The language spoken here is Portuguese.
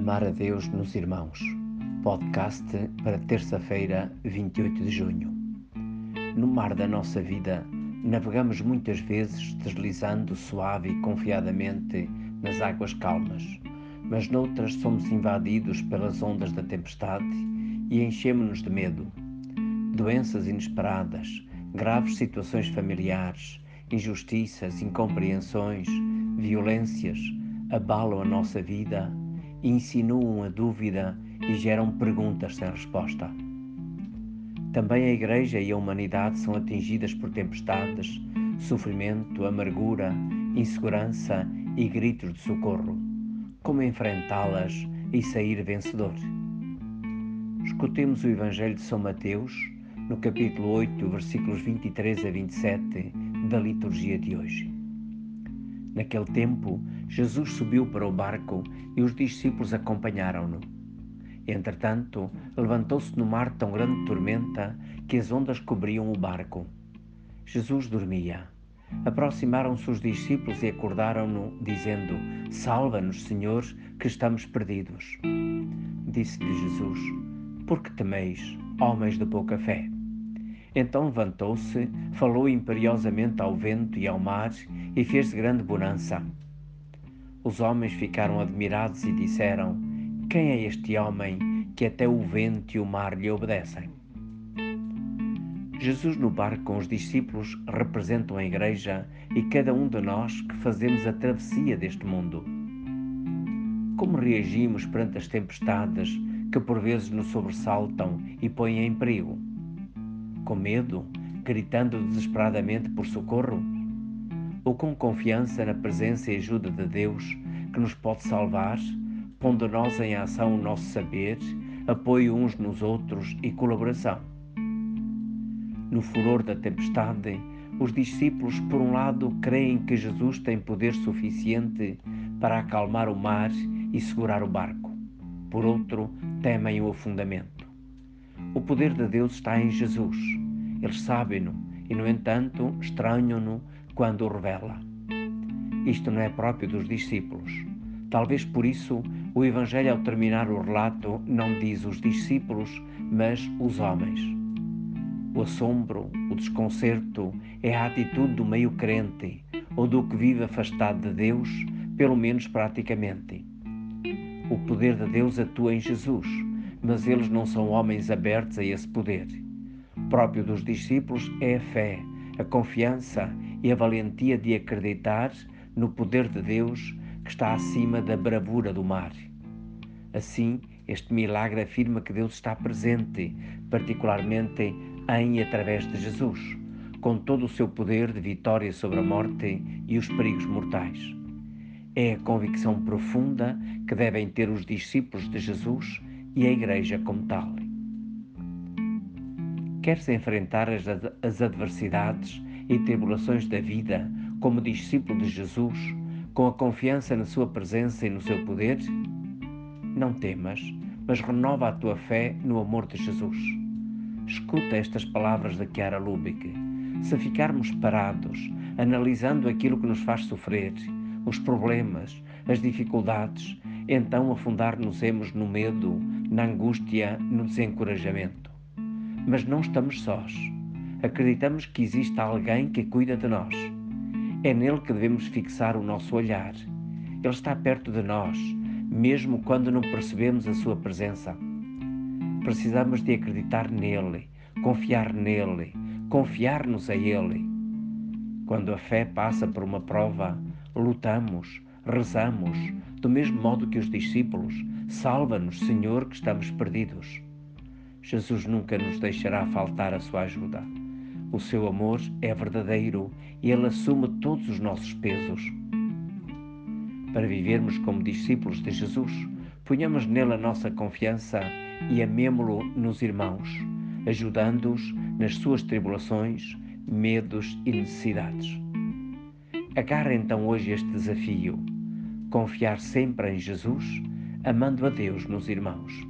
Amar a Deus nos Irmãos, podcast para terça-feira, 28 de junho. No mar da nossa vida, navegamos muitas vezes deslizando suave e confiadamente nas águas calmas, mas noutras somos invadidos pelas ondas da tempestade e enchemos-nos de medo. Doenças inesperadas, graves situações familiares, injustiças, incompreensões, violências abalam a nossa vida insinuam a dúvida e geram perguntas sem resposta. Também a Igreja e a humanidade são atingidas por tempestades, sofrimento, amargura, insegurança e gritos de socorro. Como enfrentá-las e sair vencedor? Escutemos o Evangelho de São Mateus, no capítulo 8, versículos 23 a 27 da liturgia de hoje. Naquele tempo, Jesus subiu para o barco e os discípulos acompanharam-no. Entretanto, levantou-se no mar tão grande tormenta que as ondas cobriam o barco. Jesus dormia. Aproximaram-se os discípulos e acordaram-no, dizendo: Salva-nos, Senhor, que estamos perdidos. Disse-lhe Jesus: Por que temeis, homens de pouca fé? Então levantou-se, falou imperiosamente ao vento e ao mar e fez grande bonança. Os homens ficaram admirados e disseram: Quem é este homem que até o vento e o mar lhe obedecem? Jesus no barco com os discípulos representam a Igreja e cada um de nós que fazemos a travessia deste mundo. Como reagimos perante as tempestades que por vezes nos sobressaltam e põem em perigo? Com medo, gritando desesperadamente por socorro? ou com confiança na presença e ajuda de Deus que nos pode salvar, pondo nós em ação o nosso saber, apoio uns nos outros e colaboração. No furor da tempestade, os discípulos, por um lado, creem que Jesus tem poder suficiente para acalmar o mar e segurar o barco. Por outro, temem o afundamento. O poder de Deus está em Jesus. Eles sabem-no e, no entanto, estranham-no quando o revela. Isto não é próprio dos discípulos. Talvez por isso o Evangelho, ao terminar o relato, não diz os discípulos, mas os homens. O assombro, o desconcerto é a atitude do meio crente ou do que vive afastado de Deus, pelo menos praticamente. O poder de Deus atua em Jesus, mas eles não são homens abertos a esse poder. Próprio dos discípulos é a fé, a confiança e a valentia de acreditar no poder de Deus que está acima da bravura do mar. Assim, este milagre afirma que Deus está presente, particularmente em e através de Jesus, com todo o seu poder de vitória sobre a morte e os perigos mortais. É a convicção profunda que devem ter os discípulos de Jesus e a Igreja como tal. Quer-se enfrentar as, as adversidades e tribulações da vida, como discípulo de Jesus, com a confiança na sua presença e no seu poder? Não temas, mas renova a tua fé no amor de Jesus. Escuta estas palavras da Chiara Lubick. Se ficarmos parados, analisando aquilo que nos faz sofrer, os problemas, as dificuldades, então afundar-nos-emos no medo, na angústia, no desencorajamento. Mas não estamos sós acreditamos que existe alguém que cuida de nós. É nele que devemos fixar o nosso olhar. Ele está perto de nós, mesmo quando não percebemos a sua presença. Precisamos de acreditar nele, confiar nele, confiar-nos a ele. Quando a fé passa por uma prova, lutamos, rezamos, do mesmo modo que os discípulos: Salva-nos, Senhor, que estamos perdidos. Jesus nunca nos deixará faltar a sua ajuda. O seu amor é verdadeiro e ele assume todos os nossos pesos. Para vivermos como discípulos de Jesus, ponhamos nele a nossa confiança e amemo-lo nos irmãos, ajudando-os nas suas tribulações, medos e necessidades. Agarra então hoje este desafio: confiar sempre em Jesus, amando a Deus nos irmãos.